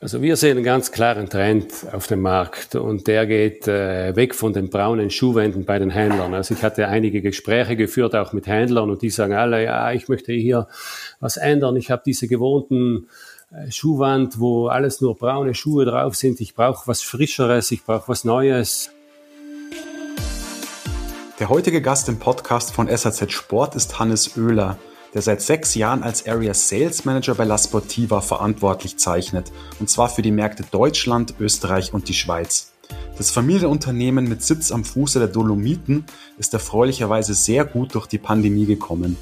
Also wir sehen einen ganz klaren Trend auf dem Markt und der geht äh, weg von den braunen Schuhwänden bei den Händlern. Also ich hatte einige Gespräche geführt, auch mit Händlern und die sagen alle, ja, ich möchte hier was ändern. Ich habe diese gewohnten äh, Schuhwand, wo alles nur braune Schuhe drauf sind. Ich brauche was Frischeres, ich brauche was Neues. Der heutige Gast im Podcast von SAZ Sport ist Hannes Oehler der seit sechs Jahren als Area Sales Manager bei La Sportiva verantwortlich zeichnet, und zwar für die Märkte Deutschland, Österreich und die Schweiz. Das Familienunternehmen mit Sitz am Fuße der Dolomiten ist erfreulicherweise sehr gut durch die Pandemie gekommen.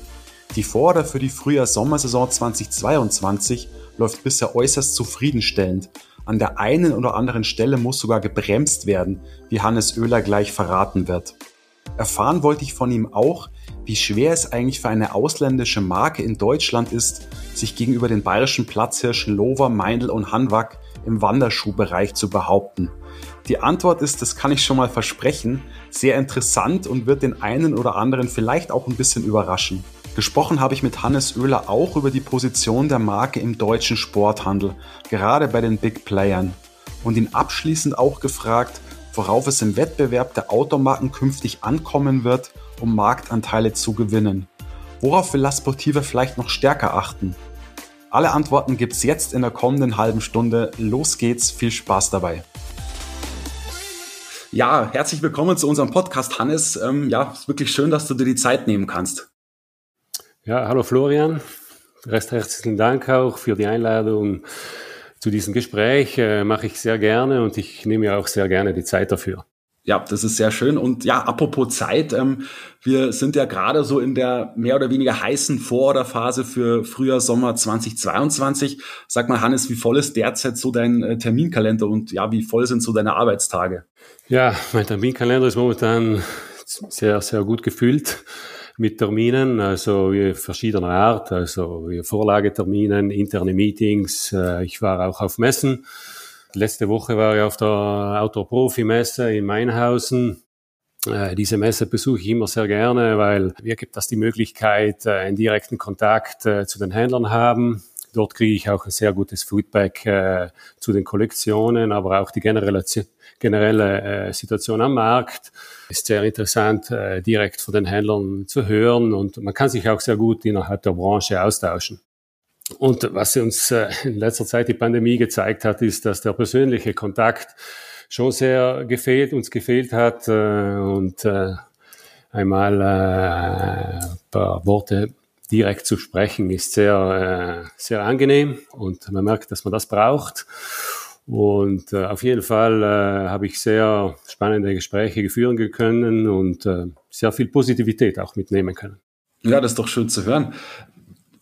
Die Vorder für die Frühjahr-Sommersaison 2022 läuft bisher äußerst zufriedenstellend. An der einen oder anderen Stelle muss sogar gebremst werden, wie Hannes Oehler gleich verraten wird. Erfahren wollte ich von ihm auch, wie schwer es eigentlich für eine ausländische Marke in Deutschland ist, sich gegenüber den bayerischen Platzhirschen Lover, Meindl und Hanwag im Wanderschuhbereich zu behaupten. Die Antwort ist, das kann ich schon mal versprechen, sehr interessant und wird den einen oder anderen vielleicht auch ein bisschen überraschen. Gesprochen habe ich mit Hannes Oehler auch über die Position der Marke im deutschen Sporthandel, gerade bei den Big Playern. Und ihn abschließend auch gefragt, worauf es im Wettbewerb der Automarken künftig ankommen wird um Marktanteile zu gewinnen? Worauf will La Sportiva vielleicht noch stärker achten? Alle Antworten gibt's jetzt in der kommenden halben Stunde. Los geht's, viel Spaß dabei. Ja, herzlich willkommen zu unserem Podcast, Hannes. Ähm, ja, ist wirklich schön, dass du dir die Zeit nehmen kannst. Ja, hallo Florian. Recht herzlichen Dank auch für die Einladung zu diesem Gespräch. Äh, mache ich sehr gerne und ich nehme ja auch sehr gerne die Zeit dafür. Ja, das ist sehr schön. Und ja, apropos Zeit, ähm, wir sind ja gerade so in der mehr oder weniger heißen Vororderphase für Frühjahr, Sommer 2022. Sag mal, Hannes, wie voll ist derzeit so dein äh, Terminkalender und ja, wie voll sind so deine Arbeitstage? Ja, mein Terminkalender ist momentan sehr, sehr gut gefüllt mit Terminen, also verschiedener Art, also Vorlageterminen, interne Meetings. Äh, ich war auch auf Messen Letzte Woche war ich auf der Outdoor-Profi-Messe in Mainhausen. Äh, diese Messe besuche ich immer sehr gerne, weil mir gibt das die Möglichkeit, äh, einen direkten Kontakt äh, zu den Händlern haben. Dort kriege ich auch ein sehr gutes Feedback zu den Kollektionen, aber auch die generelle, generelle Situation am Markt ist sehr interessant, direkt von den Händlern zu hören und man kann sich auch sehr gut innerhalb der Branche austauschen. Und was uns äh, in letzter Zeit die Pandemie gezeigt hat, ist, dass der persönliche Kontakt schon sehr gefehlt, uns gefehlt hat äh, und äh, einmal ein paar Worte direkt zu sprechen ist sehr, sehr angenehm und man merkt, dass man das braucht. Und auf jeden Fall habe ich sehr spannende Gespräche führen können und sehr viel Positivität auch mitnehmen können. Ja, das ist doch schön zu hören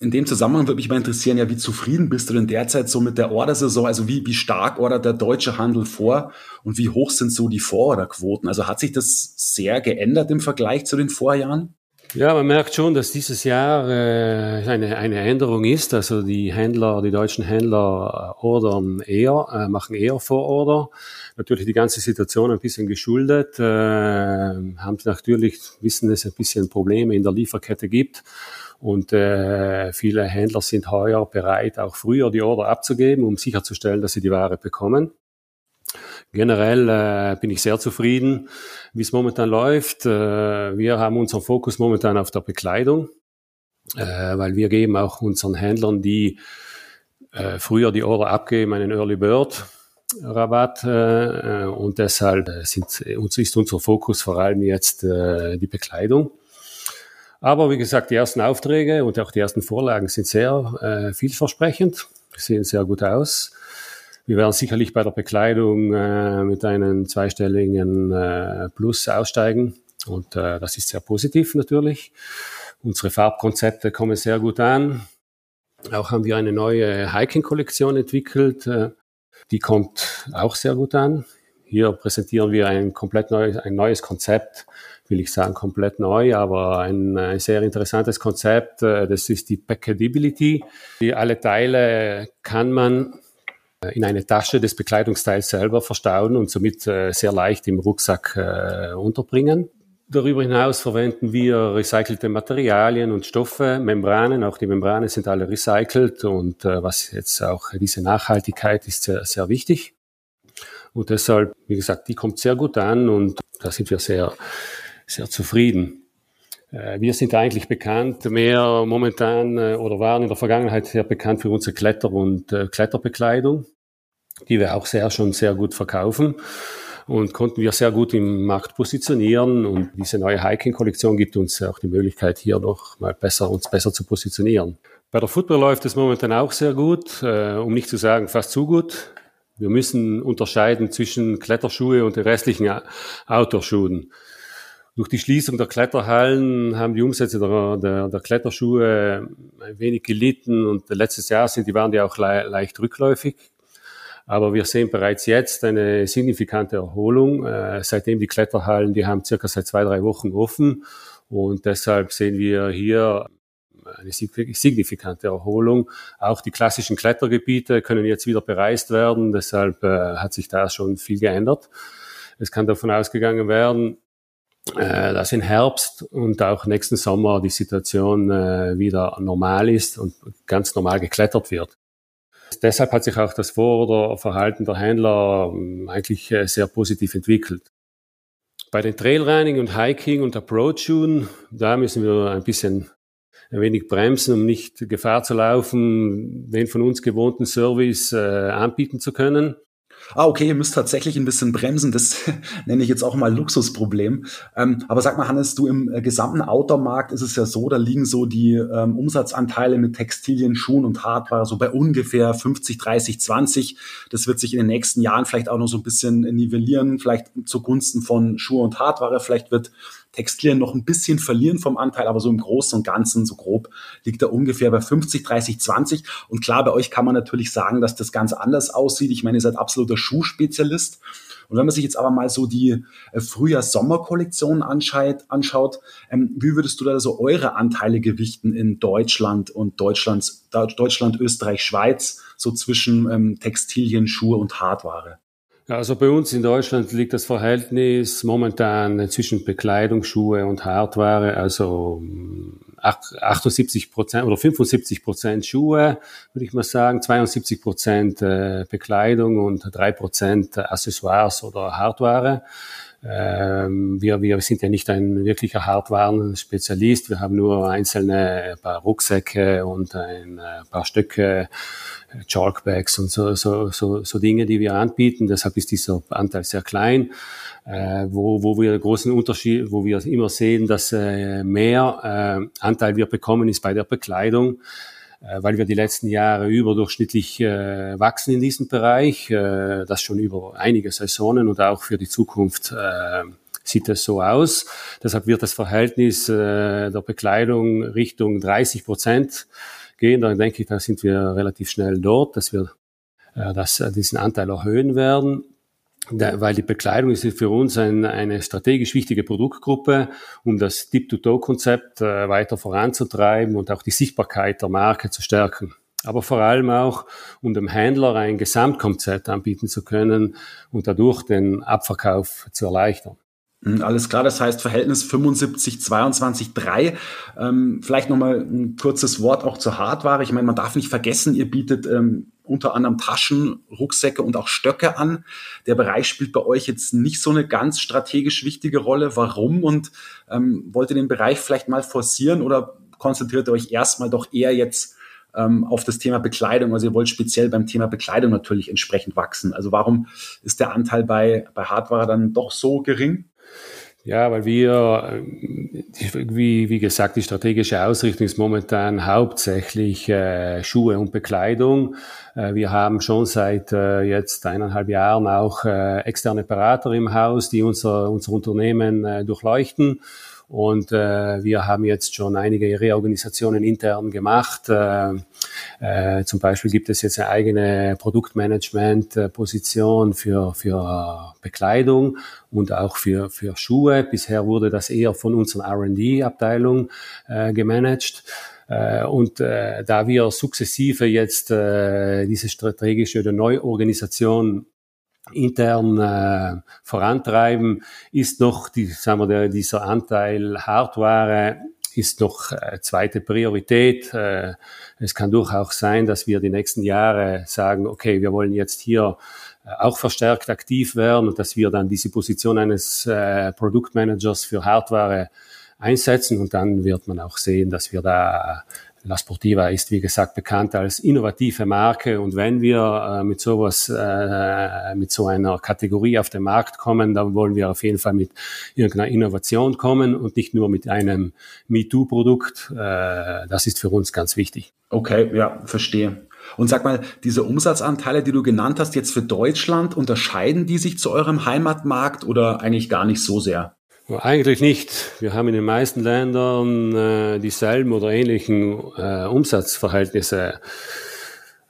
in dem Zusammenhang würde mich mal interessieren, ja, wie zufrieden bist du denn derzeit so mit der Ordersaison? Also wie, wie stark ordert der deutsche Handel vor und wie hoch sind so die Vororderquoten? Also hat sich das sehr geändert im Vergleich zu den Vorjahren? Ja, man merkt schon, dass dieses Jahr äh, eine, eine Änderung ist. Also die Händler, die deutschen Händler ordern eher, äh, machen eher Vororder. Natürlich die ganze Situation ein bisschen geschuldet, äh, haben natürlich, wissen, es ein bisschen Probleme in der Lieferkette gibt. Und äh, viele Händler sind heuer bereit, auch früher die Order abzugeben, um sicherzustellen, dass sie die Ware bekommen. Generell äh, bin ich sehr zufrieden, wie es momentan läuft. Äh, wir haben unseren Fokus momentan auf der Bekleidung, äh, weil wir geben auch unseren Händlern, die äh, früher die Order abgeben, einen Early Bird Rabatt äh, und deshalb sind, ist unser Fokus vor allem jetzt äh, die Bekleidung. Aber wie gesagt, die ersten Aufträge und auch die ersten Vorlagen sind sehr äh, vielversprechend, sehen sehr gut aus. Wir werden sicherlich bei der Bekleidung äh, mit einem zweistelligen äh, Plus aussteigen und äh, das ist sehr positiv natürlich. Unsere Farbkonzepte kommen sehr gut an. Auch haben wir eine neue Hiking-Kollektion entwickelt, äh, die kommt auch sehr gut an. Hier präsentieren wir ein komplett neues, ein neues Konzept will ich sagen, komplett neu, aber ein, ein sehr interessantes Konzept. Äh, das ist die Packability. Die alle Teile kann man äh, in eine Tasche des Bekleidungsteils selber verstauen und somit äh, sehr leicht im Rucksack unterbringen. Darüber hinaus verwenden wir recycelte Materialien und Stoffe, Membranen. Auch die Membranen sind alle recycelt und was jetzt auch diese Nachhaltigkeit ist sehr, sehr wichtig. Und deshalb, wie gesagt, die kommt sehr gut an und da sind wir sehr, sehr zufrieden. Äh, wir sind eigentlich bekannt, mehr momentan äh, oder waren in der Vergangenheit sehr bekannt für unsere Kletter- und äh, Kletterbekleidung, die wir auch sehr schon sehr gut verkaufen und konnten wir sehr gut im Markt positionieren. Und diese neue Hiking-Kollektion gibt uns auch die Möglichkeit, hier noch mal besser, uns besser zu positionieren. Bei der Football läuft es momentan auch sehr gut, um nicht zu sagen fast zu gut. Wir müssen unterscheiden zwischen Kletterschuhe und den restlichen Outdoor-Schuhen. Durch die Schließung der Kletterhallen haben die Umsätze der, der, der Kletterschuhe ein wenig gelitten und letztes Jahr sind die waren die auch le leicht rückläufig aber wir sehen bereits jetzt eine signifikante Erholung. Äh, seitdem die Kletterhallen, die haben circa seit zwei, drei Wochen offen. Und deshalb sehen wir hier eine signifikante Erholung. Auch die klassischen Klettergebiete können jetzt wieder bereist werden. Deshalb äh, hat sich da schon viel geändert. Es kann davon ausgegangen werden, äh, dass im Herbst und auch nächsten Sommer die Situation äh, wieder normal ist und ganz normal geklettert wird. Deshalb hat sich auch das Vor- oder Verhalten der Händler ähm, eigentlich äh, sehr positiv entwickelt. Bei den Trailrunning und Hiking und Approach-Schuhen, da müssen wir ein bisschen ein wenig bremsen, um nicht Gefahr zu laufen, den von uns gewohnten Service äh, anbieten zu können. Ah, okay, ihr müsst tatsächlich ein bisschen bremsen. Das nenne ich jetzt auch mal Luxusproblem. Ähm, aber sag mal, Hannes, du im äh, gesamten Outdoor-Markt ist es ja so, da liegen so die ähm, Umsatzanteile mit Textilien, Schuhen und Hardware so bei ungefähr 50, 30, 20. Das wird sich in den nächsten Jahren vielleicht auch noch so ein bisschen nivellieren, vielleicht zugunsten von Schuhe und Hardware. Vielleicht wird Textilien noch ein bisschen verlieren vom Anteil, aber so im Großen und Ganzen, so grob, liegt er ungefähr bei 50, 30, 20. Und klar, bei euch kann man natürlich sagen, dass das ganz anders aussieht. Ich meine, ihr seid absoluter Schuhspezialist. Und wenn man sich jetzt aber mal so die äh, Frühjahr-Sommer-Kollektion anschaut, ähm, wie würdest du da so eure Anteile gewichten in Deutschland und Deutschlands, Deutschland, Österreich, Schweiz, so zwischen ähm, Textilien, Schuhe und Hardware? Also bei uns in Deutschland liegt das Verhältnis momentan zwischen Bekleidung, Schuhe und Hardware, also 78 Prozent oder 75 Prozent Schuhe, würde ich mal sagen, 72 Prozent äh, Bekleidung und drei Prozent Accessoires oder Hardware. Ähm, wir, wir sind ja nicht ein wirklicher Hardwaren-Spezialist. Wir haben nur einzelne paar Rucksäcke und ein äh, paar Stöcke, äh, Chalkbags und so, so, so, so Dinge, die wir anbieten. Deshalb ist dieser Anteil sehr klein. Äh, wo, wo wir großen Unterschied, wo wir immer sehen, dass äh, mehr äh, Anteil wir bekommen, ist bei der Bekleidung. Äh, weil wir die letzten Jahre überdurchschnittlich äh, wachsen in diesem Bereich, äh, das schon über einige Saisonen und auch für die Zukunft äh, sieht es so aus. Deshalb wird das Verhältnis äh, der Bekleidung Richtung 30 Prozent gehen. Dann denke ich, da sind wir relativ schnell dort, dass wir äh, dass, äh, diesen Anteil erhöhen werden weil die Bekleidung ist für uns ein, eine strategisch wichtige Produktgruppe, um das Tip-to-Toe-Konzept äh, weiter voranzutreiben und auch die Sichtbarkeit der Marke zu stärken. Aber vor allem auch, um dem Händler ein Gesamtkonzept anbieten zu können und dadurch den Abverkauf zu erleichtern. Hm, alles klar, das heißt Verhältnis 75, 22, 3. Ähm, vielleicht nochmal ein kurzes Wort auch zur Hardware. Ich meine, man darf nicht vergessen, ihr bietet ähm, unter anderem Taschen, Rucksäcke und auch Stöcke an. Der Bereich spielt bei euch jetzt nicht so eine ganz strategisch wichtige Rolle. Warum? Und ähm, wollt ihr den Bereich vielleicht mal forcieren oder konzentriert ihr euch erstmal doch eher jetzt ähm, auf das Thema Bekleidung? Also ihr wollt speziell beim Thema Bekleidung natürlich entsprechend wachsen. Also warum ist der Anteil bei, bei Hardware dann doch so gering? Ja, weil wir, wie, wie gesagt, die strategische Ausrichtung ist momentan hauptsächlich äh, Schuhe und Bekleidung. Äh, wir haben schon seit äh, jetzt eineinhalb Jahren auch äh, externe Berater im Haus, die unser, unser Unternehmen äh, durchleuchten. Und äh, wir haben jetzt schon einige Reorganisationen intern gemacht. Äh, äh, zum Beispiel gibt es jetzt eine eigene Produktmanagement-Position für, für Bekleidung und auch für, für Schuhe. Bisher wurde das eher von unserer R&D-Abteilung äh, gemanagt. Äh, und äh, da wir sukzessive jetzt äh, diese strategische oder Neuorganisation intern äh, vorantreiben, ist noch die, sagen wir, der, dieser Anteil Hardware ist noch äh, zweite Priorität. Äh, es kann durchaus sein, dass wir die nächsten Jahre sagen, okay, wir wollen jetzt hier auch verstärkt aktiv werden und dass wir dann diese Position eines äh, Produktmanagers für Hardware einsetzen und dann wird man auch sehen, dass wir da La Sportiva ist, wie gesagt, bekannt als innovative Marke. Und wenn wir äh, mit sowas, äh, mit so einer Kategorie auf den Markt kommen, dann wollen wir auf jeden Fall mit irgendeiner Innovation kommen und nicht nur mit einem MeToo-Produkt. Äh, das ist für uns ganz wichtig. Okay, ja, verstehe. Und sag mal, diese Umsatzanteile, die du genannt hast, jetzt für Deutschland, unterscheiden die sich zu eurem Heimatmarkt oder eigentlich gar nicht so sehr? Eigentlich nicht. Wir haben in den meisten Ländern äh, dieselben oder ähnlichen äh, Umsatzverhältnisse.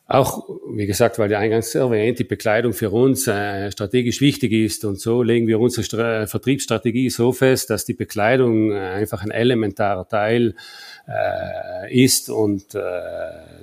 Auch, wie gesagt, weil der eingangs erwähnt, die Bekleidung für uns äh, strategisch wichtig ist. Und so legen wir unsere Stra Vertriebsstrategie so fest, dass die Bekleidung äh, einfach ein elementarer Teil äh, ist und äh,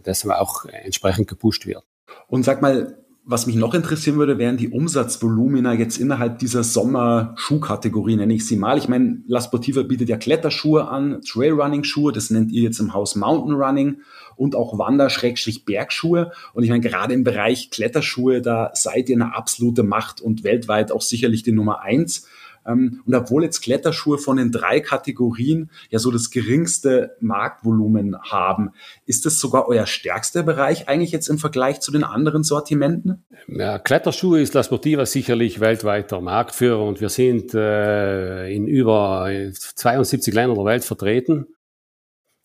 deshalb auch entsprechend gepusht wird. Und sag mal, was mich noch interessieren würde, wären die Umsatzvolumina jetzt innerhalb dieser Sommerschuhkategorie, nenne ich sie mal. Ich meine, La Sportiva bietet ja Kletterschuhe an, Trailrunning-Schuhe, das nennt ihr jetzt im Haus Mountain Running und auch Wander-Bergschuhe. Und ich meine, gerade im Bereich Kletterschuhe, da seid ihr eine absolute Macht und weltweit auch sicherlich die Nummer eins. Ähm, und obwohl jetzt Kletterschuhe von den drei Kategorien ja so das geringste Marktvolumen haben, ist das sogar euer stärkster Bereich eigentlich jetzt im Vergleich zu den anderen Sortimenten? Ja, Kletterschuhe ist La Sportiva sicherlich weltweiter Marktführer und wir sind äh, in über 72 Ländern der Welt vertreten.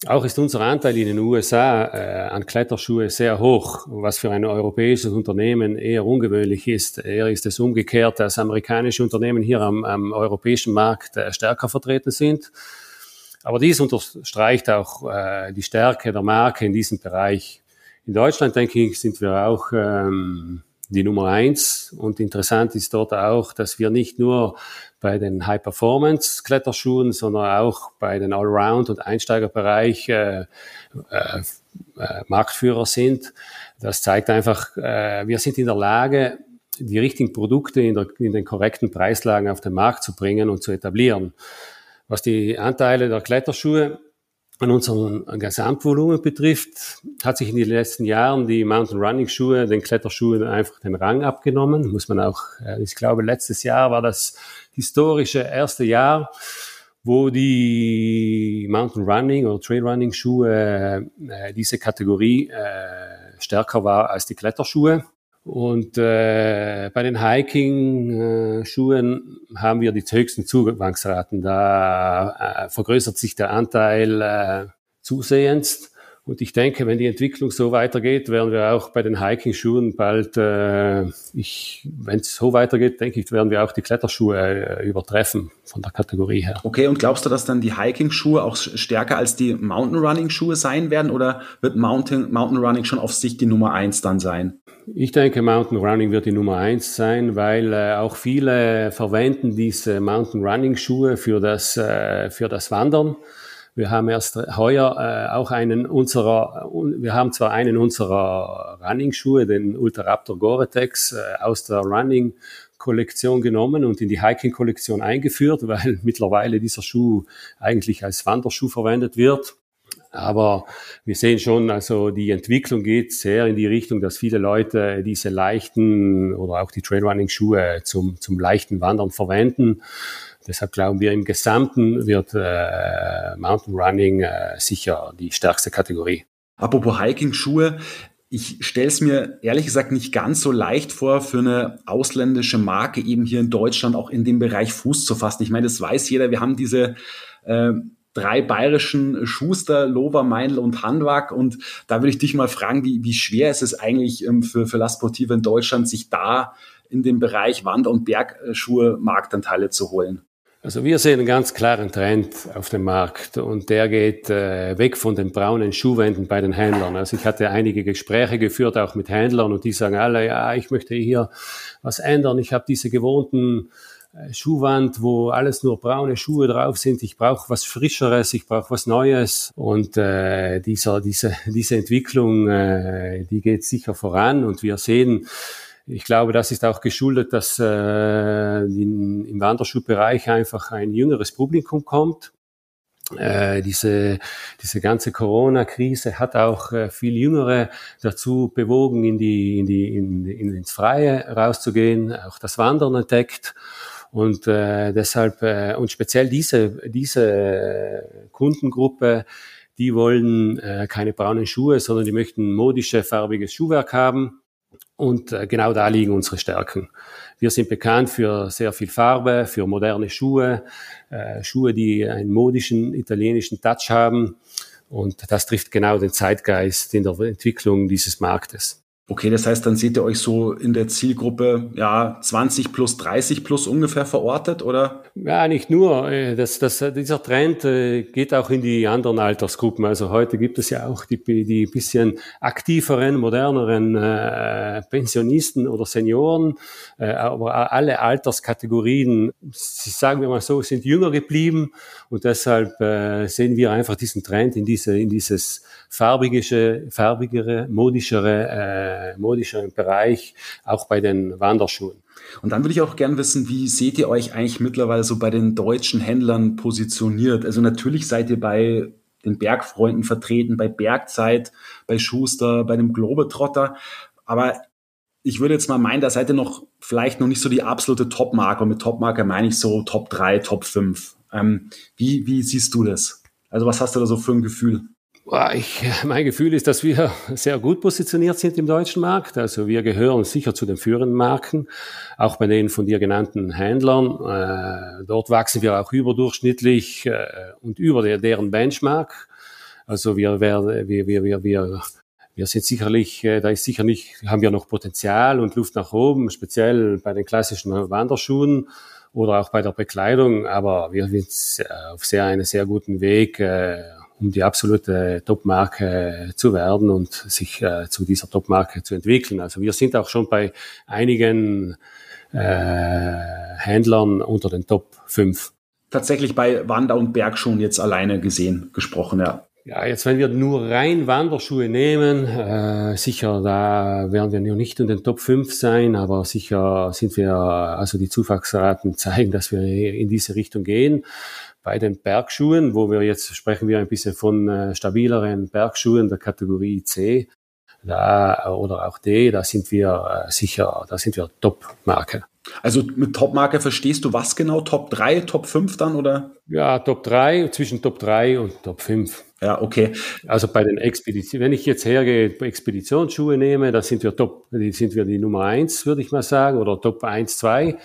Auch ist unser Anteil in den USA äh, an Kletterschuhe sehr hoch, was für ein europäisches Unternehmen eher ungewöhnlich ist. Eher ist es umgekehrt, dass amerikanische Unternehmen hier am, am europäischen Markt äh, stärker vertreten sind. Aber dies unterstreicht auch äh, die Stärke der Marke in diesem Bereich. In Deutschland, denke ich, sind wir auch ähm, die Nummer eins. Und interessant ist dort auch, dass wir nicht nur bei den High-Performance-Kletterschuhen, sondern auch bei den Allround- und Einsteigerbereich äh, äh, äh, Marktführer sind. Das zeigt einfach, äh, wir sind in der Lage, die richtigen Produkte in, der, in den korrekten Preislagen auf den Markt zu bringen und zu etablieren. Was die Anteile der Kletterschuhe an unserem Gesamtvolumen betrifft, hat sich in den letzten Jahren die Mountain Running Schuhe, den Kletterschuhen einfach den Rang abgenommen. Muss man auch, äh, ich glaube, letztes Jahr war das historische erste Jahr, wo die Mountain Running oder Trail Running Schuhe äh, diese Kategorie äh, stärker war als die Kletterschuhe. Und äh, bei den Hiking-Schuhen haben wir die höchsten Zugangsraten. Da äh, vergrößert sich der Anteil äh, zusehends. Und ich denke, wenn die Entwicklung so weitergeht, werden wir auch bei den Hiking-Schuhen bald, äh, ich, wenn es so weitergeht, denke ich, werden wir auch die Kletterschuhe äh, übertreffen von der Kategorie her. Okay, und glaubst du, dass dann die Hiking-Schuhe auch stärker als die Mountain-Running-Schuhe sein werden oder wird Mountain, Mountain Running schon auf sich die Nummer eins dann sein? Ich denke, Mountain Running wird die Nummer eins sein, weil äh, auch viele verwenden diese Mountain Running Schuhe für das, äh, für das Wandern. Wir haben erst heuer äh, auch einen unserer, wir haben zwar einen unserer Running Schuhe, den Ultraraptor Gore-Tex, äh, aus der Running Kollektion genommen und in die Hiking Kollektion eingeführt, weil mittlerweile dieser Schuh eigentlich als Wanderschuh verwendet wird. Aber wir sehen schon, also die Entwicklung geht sehr in die Richtung, dass viele Leute diese leichten oder auch die Trailrunning-Schuhe zum, zum leichten Wandern verwenden. Deshalb glauben wir, im Gesamten wird äh, Mountain Running äh, sicher die stärkste Kategorie. Apropos Hiking-Schuhe, ich stelle es mir ehrlich gesagt nicht ganz so leicht vor, für eine ausländische Marke eben hier in Deutschland auch in dem Bereich Fuß zu fassen. Ich meine, das weiß jeder. Wir haben diese äh, drei bayerischen Schuster, Lover, Meinl und Handwag. Und da würde ich dich mal fragen, wie, wie schwer ist es eigentlich ähm, für, für La Sportiva in Deutschland, sich da in dem Bereich Wander- und Bergschuhe Marktanteile zu holen? Also wir sehen einen ganz klaren Trend auf dem Markt und der geht äh, weg von den braunen Schuhwänden bei den Händlern. Also ich hatte einige Gespräche geführt, auch mit Händlern und die sagen alle, ja, ich möchte hier was ändern. Ich habe diese gewohnten äh, Schuhwand, wo alles nur braune Schuhe drauf sind. Ich brauche was Frischeres, ich brauche was Neues. Und äh, dieser, diese, diese Entwicklung, äh, die geht sicher voran. Und wir sehen, Ich glaube, das ist auch geschuldet, dass äh, in, im Wanderschuhbereich einfach ein jüngeres Publikum kommt. Äh, diese, diese ganze Corona-Krise hat auch äh, viel Jüngere dazu bewogen, in die, in die, in, in, ins Freie rauszugehen, auch das Wandern entdeckt. Und äh, deshalb, äh, und speziell diese, diese äh, Kundengruppe, die wollen äh, keine braunen Schuhe, sondern die möchten modische, farbiges Schuhwerk haben. Und äh, genau da liegen unsere Stärken. Wir sind bekannt für sehr viel Farbe, für moderne Schuhe, äh, Schuhe, die einen modischen italienischen Touch haben. Und das trifft genau den Zeitgeist in der Entwicklung dieses Marktes. Okay, das heißt, dann seht ihr euch so in der Zielgruppe ja 20 plus 30 plus ungefähr verortet, oder? Ja, nicht nur. Äh, das, das, dieser Trend äh, geht auch in die anderen Altersgruppen. Also heute gibt es ja auch die, die bisschen aktiveren, moderneren äh, Pensionisten oder Senioren, äh, aber alle Alterskategorien, sagen wir mal so, sind jünger geblieben und deshalb äh, sehen wir einfach diesen Trend in diese in dieses farbigere, farbigere, modischere äh, modischeren Bereich, auch bei den Wanderschuhen. Und dann würde ich auch gern wissen, wie seht ihr euch eigentlich mittlerweile so bei den deutschen Händlern positioniert? Also natürlich seid ihr bei den Bergfreunden vertreten, bei Bergzeit, bei Schuster, bei dem Globetrotter. Aber ich würde jetzt mal meinen, da seid ihr noch vielleicht noch nicht so die absolute Top-Marke. Und mit Top-Marke meine ich so Top 3, Top 5. Ähm, wie, wie siehst du das? Also was hast du da so für ein Gefühl? Ich, mein Gefühl ist, dass wir sehr gut positioniert sind im deutschen Markt. Also wir gehören sicher zu den führenden Marken, auch bei den von dir genannten Händlern. Äh, dort wachsen wir auch überdurchschnittlich äh, und über der, deren Benchmark. Also wir, wir, wir, wir, wir, wir sind sicherlich, äh, da ist sicherlich, haben wir noch Potenzial und Luft nach oben, speziell bei den klassischen Wanderschuhen oder auch bei der Bekleidung. Aber wir sind auf sehr, einen sehr guten Weg um die absolute Top-Marke zu werden und sich äh, zu dieser Top-Marke zu entwickeln. Also wir sind auch schon bei einigen äh, Händlern unter den Top 5. Tatsächlich bei Wander- und Bergschuhen jetzt alleine gesehen, gesprochen, ja. Ja, jetzt wenn wir nur rein Wanderschuhe nehmen, äh, sicher, da werden wir noch nicht in den Top 5 sein, aber sicher sind wir, also die Zuwachsraten zeigen, dass wir in diese Richtung gehen bei den Bergschuhen, wo wir jetzt sprechen wir ein bisschen von äh, stabileren Bergschuhen der Kategorie C da, oder auch D, da sind wir äh, sicher, da sind wir Top-Marke. Also mit Top-Marke verstehst du was genau? Top 3, Top 5 dann oder? Ja, Top 3, zwischen Top 3 und Top 5. Ja, okay. Also bei den Expeditionen, wenn ich jetzt hergehe, Expeditionsschuhe nehme, da sind wir Top, die sind wir die Nummer 1, würde ich mal sagen, oder Top 1, 2.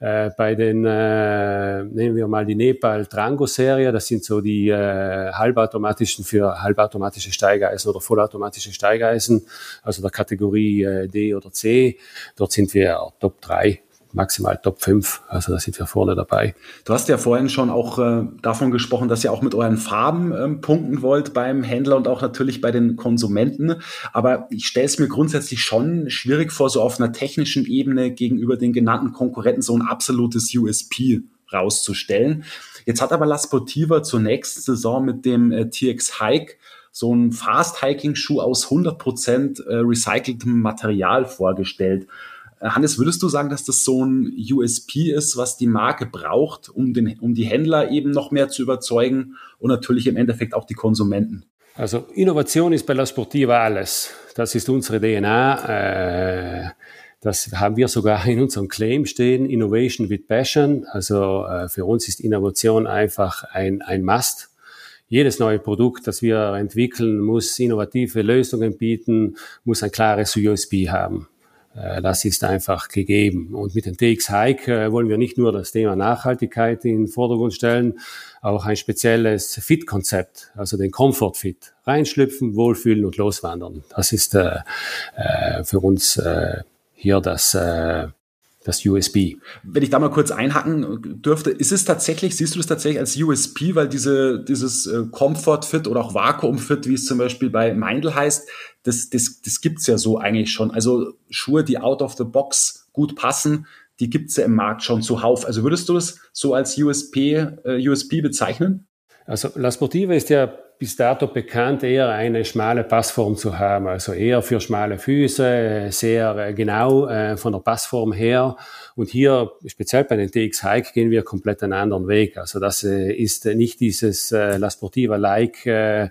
Äh, bei den, äh, nehmen wir mal die Nepal Trango Serie, das sind so die äh, halbautomatischen für halbautomatische Steigeisen oder vollautomatische Steigeisen, also der Kategorie äh, D oder C. Dort sind wir Top 3 maximal Top 5. Also da sind wir vorne dabei. Du hast ja vorhin schon auch äh, davon gesprochen, dass ihr auch mit euren Farben ähm, punkten wollt beim Händler und auch natürlich bei den Konsumenten. Aber ich stelle es mir grundsätzlich schon schwierig vor, so auf einer technischen Ebene gegenüber den genannten Konkurrenten so ein absolutes USP rauszustellen. Jetzt hat aber La Sportiva zur nächsten Saison mit dem äh, TX Hike so ein Fast-Hiking-Schuh aus 100% äh, recyceltem Material vorgestellt. Hannes, würdest du sagen, dass das so ein USP ist, was die Marke braucht, um, den, um die Händler eben noch mehr zu überzeugen und natürlich im Endeffekt auch die Konsumenten? Also Innovation ist bei La Sportiva alles. Das ist unsere DNA. Äh, das haben wir sogar in unserem Claim stehen, Innovation with Passion. Also äh, für uns ist Innovation einfach ein, ein Must. Jedes neue Produkt, das wir entwickeln, muss innovative Lösungen bieten, muss ein klares USP haben. Äh, das ist einfach gegeben. Und mit dem TX Hike äh, wollen wir nicht nur das Thema Nachhaltigkeit in den Vordergrund stellen, auch ein spezielles Fit-Konzept, also den Comfort Fit. Reinschlüpfen, wohlfühlen und loswandern. Das ist äh, äh, für uns äh, hier das, äh, das USB. Wenn ich da mal kurz einhacken dürfte, ist es tatsächlich, siehst du das tatsächlich als USP, weil diese, dieses äh, Comfort Fit oder auch Vakuum Fit, wie es zum Beispiel bei Meindl heißt, das, das, das gibt's ja so eigentlich schon. Also Schuhe, die out of the box gut passen, die gibt's ja im Markt schon zuhauf. Also würdest du das so als USP, äh, USP bezeichnen? Also La Sportiva ist ja bis dato bekannt, eher eine schmale Passform zu haben, also eher für schmale Füße, sehr äh, genau äh, von der Passform her. Und hier, speziell bei den TX Hike, gehen wir komplett einen anderen Weg. Also das äh, ist nicht dieses La Sportiva-like äh, äh,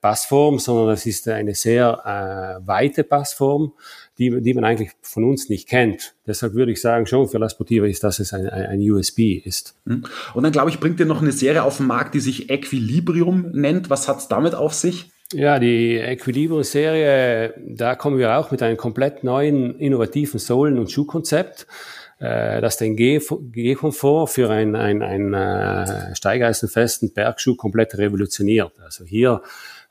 Passform, sondern es ist eine sehr weite Passform, die, die man eigentlich von uns nicht kennt. Deshalb würde ich sagen, schon für La Sportiva ist, dass es ein, ein USB ist. Hm. Und dann, glaube ich, bringt ihr noch eine Serie auf den Markt, die sich Equilibrium nennt. Was hat es damit auf sich? Ja, die Equilibrium-Serie, da kommen wir auch mit einem komplett neuen, innovativen Sohlen- und Schuhkonzept äh, das den Gehkomfort für ein, ein, ein äh, steigeisenfesten Bergschuh komplett revolutioniert. Also hier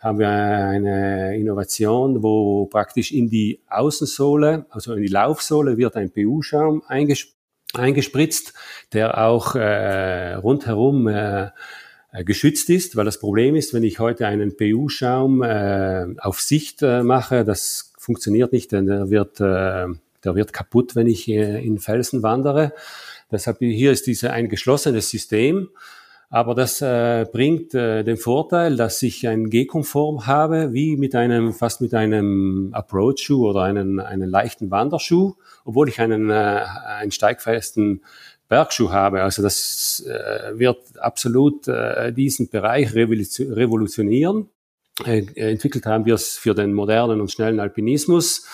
haben wir eine Innovation, wo praktisch in die Außensohle, also in die Laufsohle wird ein PU-Schaum eingesp eingespritzt, der auch äh, rundherum äh, äh, geschützt ist, weil das Problem ist, wenn ich heute einen PU-Schaum äh, auf Sicht äh, mache, das funktioniert nicht, denn der wird äh, der wird kaputt, wenn ich in Felsen wandere. Deshalb hier ist diese ein geschlossenes System. Aber das äh, bringt äh, den Vorteil, dass ich ein G-konform habe, wie mit einem, fast mit einem Approach-Schuh oder einen, einen leichten Wanderschuh, obwohl ich einen, äh, einen steigfesten Bergschuh habe. Also das äh, wird absolut äh, diesen Bereich revolutionieren. Äh, entwickelt haben wir es für den modernen und schnellen Alpinismus.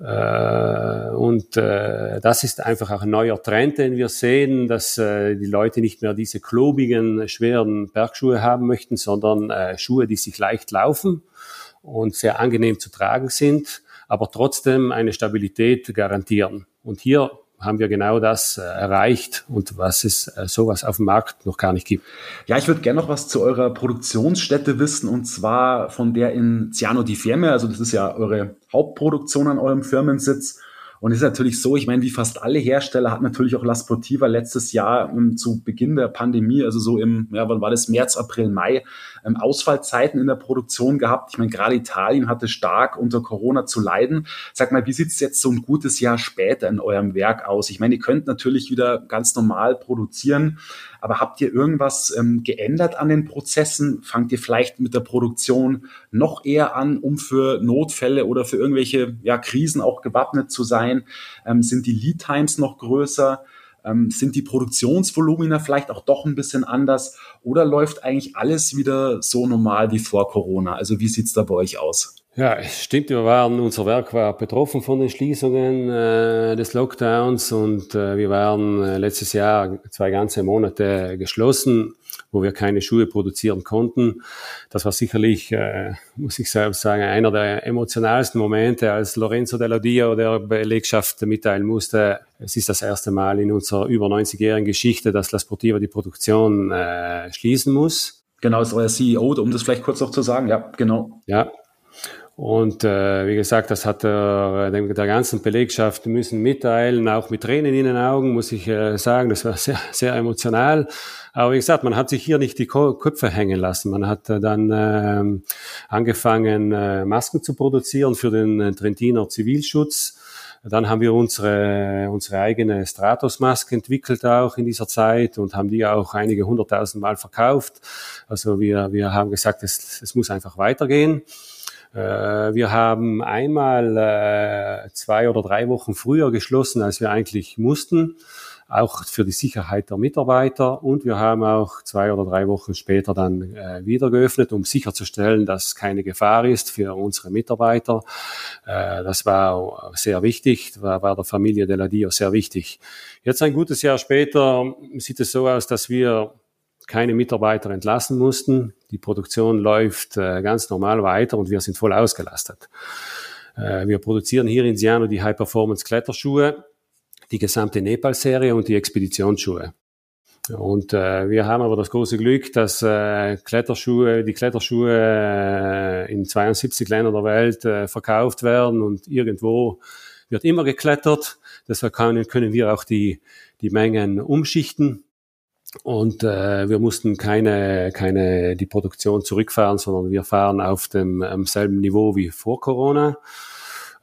Äh, und äh, das ist einfach auch ein neuer Trend, den wir sehen, dass äh, die Leute nicht mehr diese klobigen, schweren Bergschuhe haben möchten, sondern Schuhe, die sich leicht laufen und sehr angenehm zu tragen sind, aber trotzdem eine Stabilität garantieren. Und hier haben wir genau das äh, erreicht und was es äh, sowas auf dem Markt noch gar nicht gibt. Ja, ich würde gerne noch was zu eurer Produktionsstätte wissen und zwar von der in Ciano di Fiemme, also das ist ja eure Hauptproduktion an eurem Firmensitz. Und es ist natürlich so, ich meine, wie fast alle Hersteller hat natürlich auch La Sportiva letztes Jahr um, ähm, zu Beginn der Pandemie, also so im, ja, wann war das, März, April, Mai, ähm, Ausfallzeiten in der Produktion gehabt. Ich meine, gerade Italien hatte stark unter Corona zu leiden. Sag mal, wie sieht's jetzt so ein gutes Jahr später in eurem Werk aus? Ich meine, ihr könnt natürlich wieder ganz normal produzieren, aber habt ihr irgendwas ähm, geändert an den Prozessen? Fangt ihr vielleicht mit der Produktion noch eher an, um für Notfälle oder für irgendwelche ja, Krisen auch gewappnet zu sein? Ähm, sind die Lead Times noch größer? Ähm, sind die Produktionsvolumina vielleicht auch doch ein bisschen anders? Oder läuft eigentlich alles wieder so normal wie vor Corona? Also wie sieht's da bei euch aus? Ja, stimmt. Wir waren, unser Werk war betroffen von den Schließungen äh, des Lockdowns und äh, wir waren äh, letztes Jahr zwei ganze Monate geschlossen, wo wir keine Schuhe produzieren konnten. Das war sicherlich, äh, muss ich selbst sagen, einer der emotionalsten Momente, als Lorenzo Della Dia der Belegschaft mitteilen musste, es ist das erste Mal in unserer über 90-jährigen Geschichte, dass La Sportiva die Produktion äh, schließen muss. Genau, ist euer CEO, um das vielleicht kurz noch zu sagen. Ja, genau. Ja, und äh, wie gesagt, das hat er der, der ganzen Belegschaft müssen mitteilen, auch mit Tränen in den Augen, muss ich äh, sagen. Das war sehr, sehr emotional. Aber wie gesagt, man hat sich hier nicht die Köpfe hängen lassen. Man hat äh, dann äh, angefangen, äh, Masken zu produzieren für den äh, Trentiner Zivilschutz. Dann haben wir unsere, unsere eigene Stratos-Maske entwickelt auch in dieser Zeit und haben die auch einige hunderttausend Mal verkauft. Also wir, wir haben gesagt, es, es muss einfach weitergehen. Äh, wir haben einmal äh, zwei oder drei Wochen früher geschlossen, als wir eigentlich mussten, auch für die Sicherheit der Mitarbeiter. Und wir haben auch zwei oder drei Wochen später dann äh, wieder geöffnet, um sicherzustellen, dass keine Gefahr ist für unsere Mitarbeiter. Das war sehr wichtig, war bei der Familie Deladio sehr wichtig. Jetzt ein gutes Jahr später sieht es so aus, dass wir keine Mitarbeiter entlassen mussten. Die Produktion läuft äh, ganz normal weiter und wir sind voll ausgelastet. Äh, wir produzieren hier in Siano die High-Performance Kletterschuhe, die gesamte Nepal-Serie und die Expeditionsschuhe. Und äh, wir haben aber das große Glück, dass äh, Kletterschuhe, die Kletterschuhe äh, in 72 Ländern der Welt äh, verkauft werden und irgendwo wird immer geklettert. Deshalb können, können wir auch die, die Mengen umschichten. Und äh, wir mussten keine, keine die Produktion zurückfahren, sondern wir fahren auf dem am selben Niveau wie vor Corona.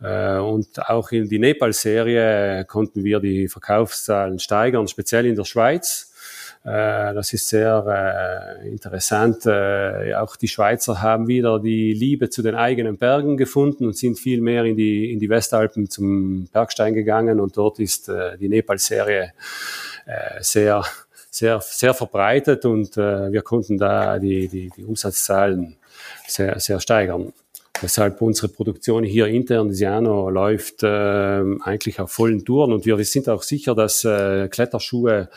Äh, und auch in die Nepal-Serie konnten wir die Verkaufszahlen steigern, speziell in der Schweiz. das ist sehr interessant. auch die Schweizer haben wieder die Liebe zu den eigenen Bergen gefunden und sind viel mehr in die, in die Westalpen zum Bergstein gegangen und dort ist die Nepal-Serie sehr sehr, sehr verbreitet und äh, wir konnten da die, die, die Umsatzzahlen sehr, sehr steigern. Deshalb unsere Produktion hier intern, Siano, läuft äh, eigentlich auf vollen Touren und wir, wir sind auch sicher, dass äh, Kletterschuhe,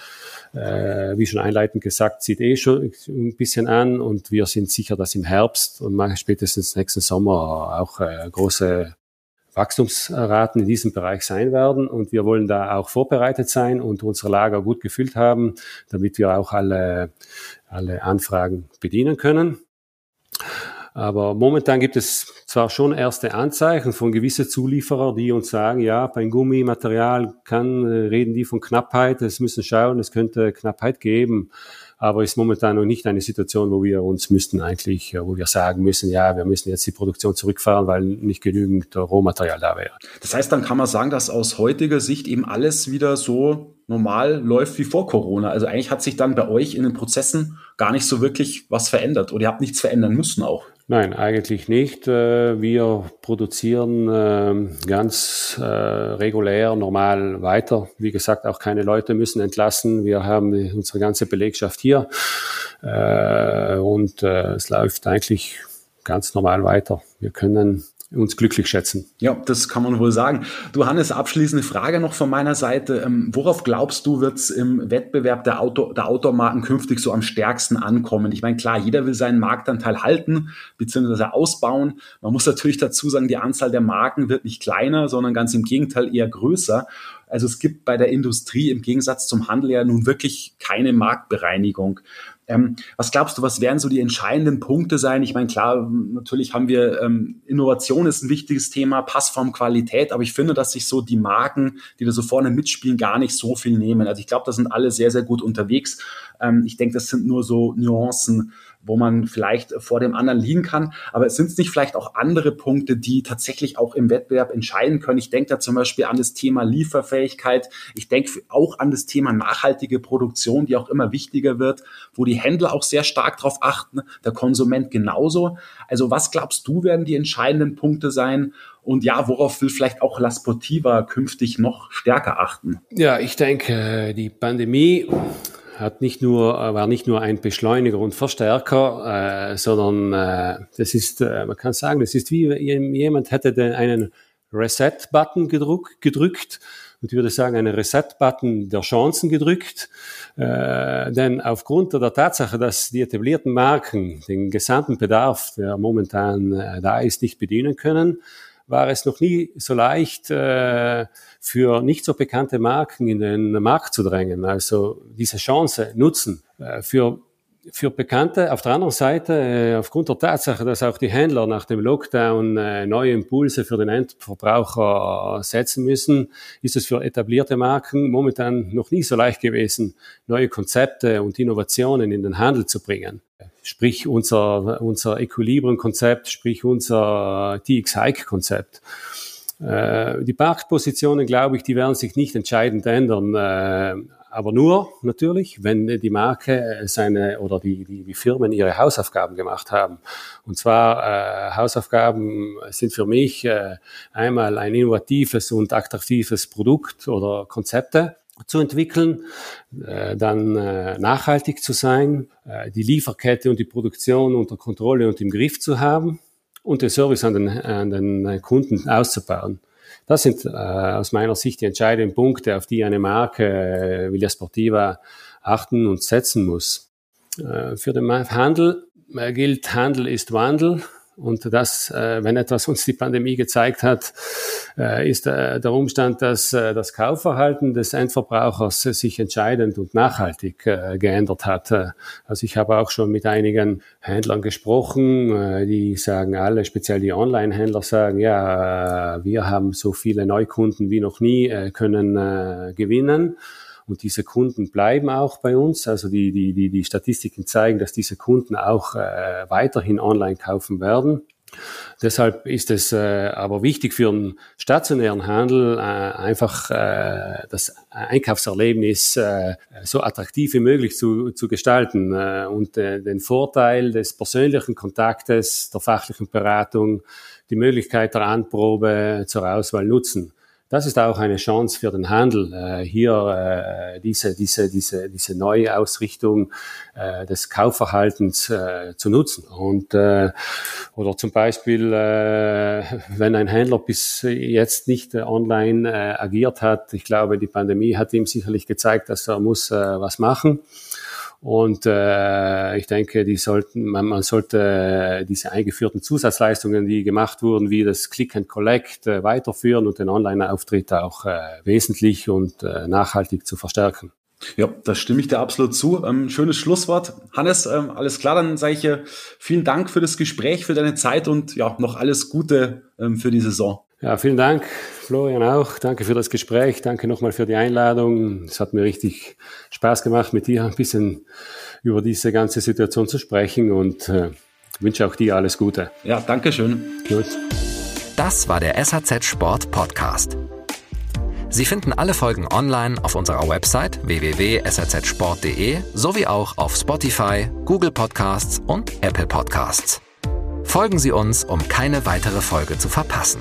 äh, wie schon einleitend gesagt, sieht eh schon ein bisschen an und wir sind sicher, dass im Herbst und spätestens nächsten Sommer auch äh, große Wachstumsraten in diesem Bereich sein werden. Und wir wollen da auch vorbereitet sein und unsere Lager gut gefüllt haben, damit wir auch alle, alle Anfragen bedienen können. Aber momentan gibt es zwar schon erste Anzeichen von gewissen Zulieferern, die uns sagen, ja, beim Gummimaterial kann, äh, reden die von Knappheit, es müssen schauen, es könnte Knappheit geben aber ist momentan noch nicht eine Situation, wo wir uns müssten eigentlich, wo wir sagen müssen, ja, wir müssen jetzt die Produktion zurückfahren, weil nicht genügend Rohmaterial da wäre. Das heißt, dann kann man sagen, dass aus heutiger Sicht eben alles wieder so normal läuft wie vor Corona. Also eigentlich hat sich dann bei euch in den Prozessen gar nicht so wirklich was verändert oder ihr habt nichts verändern müssen auch. Nein, eigentlich nicht. Äh, wir produzieren ähm, ganz äh, regulär, normal weiter. Wie gesagt, auch keine Leute müssen entlassen. Wir haben unsere ganze Belegschaft hier äh, und es läuft eigentlich ganz normal weiter. Wir können uns glücklich schätzen. Ja, das kann man wohl sagen. Du Hannes, abschließende Frage noch von meiner Seite. Ähm, worauf glaubst du, wird es im Wettbewerb der, Auto, der Automarken künftig so am stärksten ankommen? Ich meine, klar, jeder will seinen Marktanteil halten bzw. ausbauen. Man muss natürlich dazu sagen, die Anzahl der Marken wird nicht kleiner, sondern ganz im Gegenteil eher größer. Also es gibt bei der Industrie im Gegensatz zum Handel ja nun wirklich keine Marktbereinigung. Ähm, was glaubst du, was werden so die entscheidenden Punkte sein? Ich meine, klar, natürlich haben wir ähm, Innovation ist ein wichtiges Thema, Passform, Qualität, aber ich finde, dass sich so die Marken, die da so vorne mitspielen, gar nicht so viel nehmen. Also ich glaube, da sind alle sehr, sehr gut unterwegs. Ähm, ich denke, das sind nur so Nuancen wo man vielleicht vor dem anderen liegen kann. Aber sind es nicht vielleicht auch andere Punkte, die tatsächlich auch im Wettbewerb entscheiden können? Ich denke da zum Beispiel an das Thema Lieferfähigkeit. Ich denke auch an das Thema nachhaltige Produktion, die auch immer wichtiger wird, wo die Händler auch sehr stark darauf achten, der Konsument genauso. Also was glaubst du, werden die entscheidenden Punkte sein? Und ja, worauf will vielleicht auch La Sportiva künftig noch stärker achten? Ja, ich denke, die Pandemie hat nicht nur, war nicht nur ein Beschleuniger und Verstärker, äh, sondern äh, das ist, äh, man kann sagen, das ist wie jemand hätte den, einen Reset-Button gedruckt, gedrückt und ich würde sagen, einen Reset-Button der Chancen gedrückt. Äh, denn aufgrund der Tatsache, dass die etablierten Marken den gesamten Bedarf, der momentan äh, da ist, nicht bedienen können, war es noch nie so leicht, äh, für nicht so bekannte Marken in den Markt zu drängen. Also diese Chance nutzen. Äh, für für Bekannte. Auf der anderen Seite, äh, aufgrund der Tatsache, dass auch die Händler nach dem Lockdown äh, neue Impulse für den Endverbraucher setzen müssen, ist es für etablierte Marken momentan noch nie so leicht gewesen, neue Konzepte und Innovationen in den Handel zu bringen. Sprich unser, unser Equilibrium-Konzept, sprich unser TX-Hike-Konzept. Äh, die Marktpositionen, glaube ich, die werden sich nicht entscheidend ändern, äh, aber nur natürlich, wenn die Marke seine oder die, die, die Firmen ihre Hausaufgaben gemacht haben. Und zwar äh, Hausaufgaben sind für mich äh, einmal ein innovatives und attraktives Produkt oder Konzepte zu entwickeln, äh, dann äh, nachhaltig zu sein, äh, die Lieferkette und die Produktion unter Kontrolle und im Griff zu haben und den Service an den, an den Kunden auszubauen. Das sind äh, aus meiner Sicht die entscheidenden Punkte, auf die eine Marke äh, Villa Sportiva achten und setzen muss. Äh, für den Handel äh, gilt, Handel ist Wandel. Und das, äh, wenn etwas uns die Pandemie gezeigt hat, äh, ist äh, der Umstand, dass das Kaufverhalten des Endverbrauchers sich entscheidend und nachhaltig geändert hat. Also ich habe auch schon mit einigen Händlern gesprochen, die sagen alle, speziell die Online-Händler sagen, ja, wir haben so viele Neukunden wie noch nie, können gewinnen. Und diese Kunden bleiben auch bei uns. Also die, die, die, die Statistiken zeigen, dass diese Kunden auch äh, weiterhin online kaufen werden. Deshalb ist es äh, aber wichtig für einen stationären Handel äh, einfach äh, das Einkaufserlebnis äh, so attraktiv wie möglich zu, zu gestalten äh, und äh, den Vorteil des persönlichen Kontaktes, der fachlichen Beratung, die Möglichkeit der Anprobe zur Auswahl nutzen das ist auch eine Chance für den Handel, äh, hier äh, diese, diese, diese, diese neue Ausrichtung äh, des Kaufverhaltens äh, zu nutzen. Und äh, oder zum Beispiel, äh, wenn ein Händler bis jetzt nicht äh, online äh, agiert hat, ich glaube, die Pandemie hat ihm sicherlich gezeigt, dass er muss äh, was machen. Und äh, ich denke, die sollten, man, man sollte diese eingeführten Zusatzleistungen, die gemacht wurden, wie das Click and Collect, äh, weiterführen und den Online-Auftritt auch äh, wesentlich und äh, nachhaltig zu verstärken. Ja, da stimme ich dir absolut zu. Ähm, schönes Schlusswort. Hannes, ähm, alles klar, dann sage ich äh, vielen Dank für das Gespräch, für deine Zeit und ja, noch alles Gute ähm, für die Saison. Ja, vielen Dank, Florian auch. Danke für das Gespräch. Danke nochmal für die Einladung. Es hat mir richtig Spaß gemacht, mit dir ein bisschen über diese ganze Situation zu sprechen und äh, wünsche auch dir alles Gute. Ja, danke schön. Gut. Das war der SAZ Sport Podcast. Sie finden alle Folgen online auf unserer Website www.sazsport.de sowie auch auf Spotify, Google Podcasts und Apple Podcasts. Folgen Sie uns, um keine weitere Folge zu verpassen.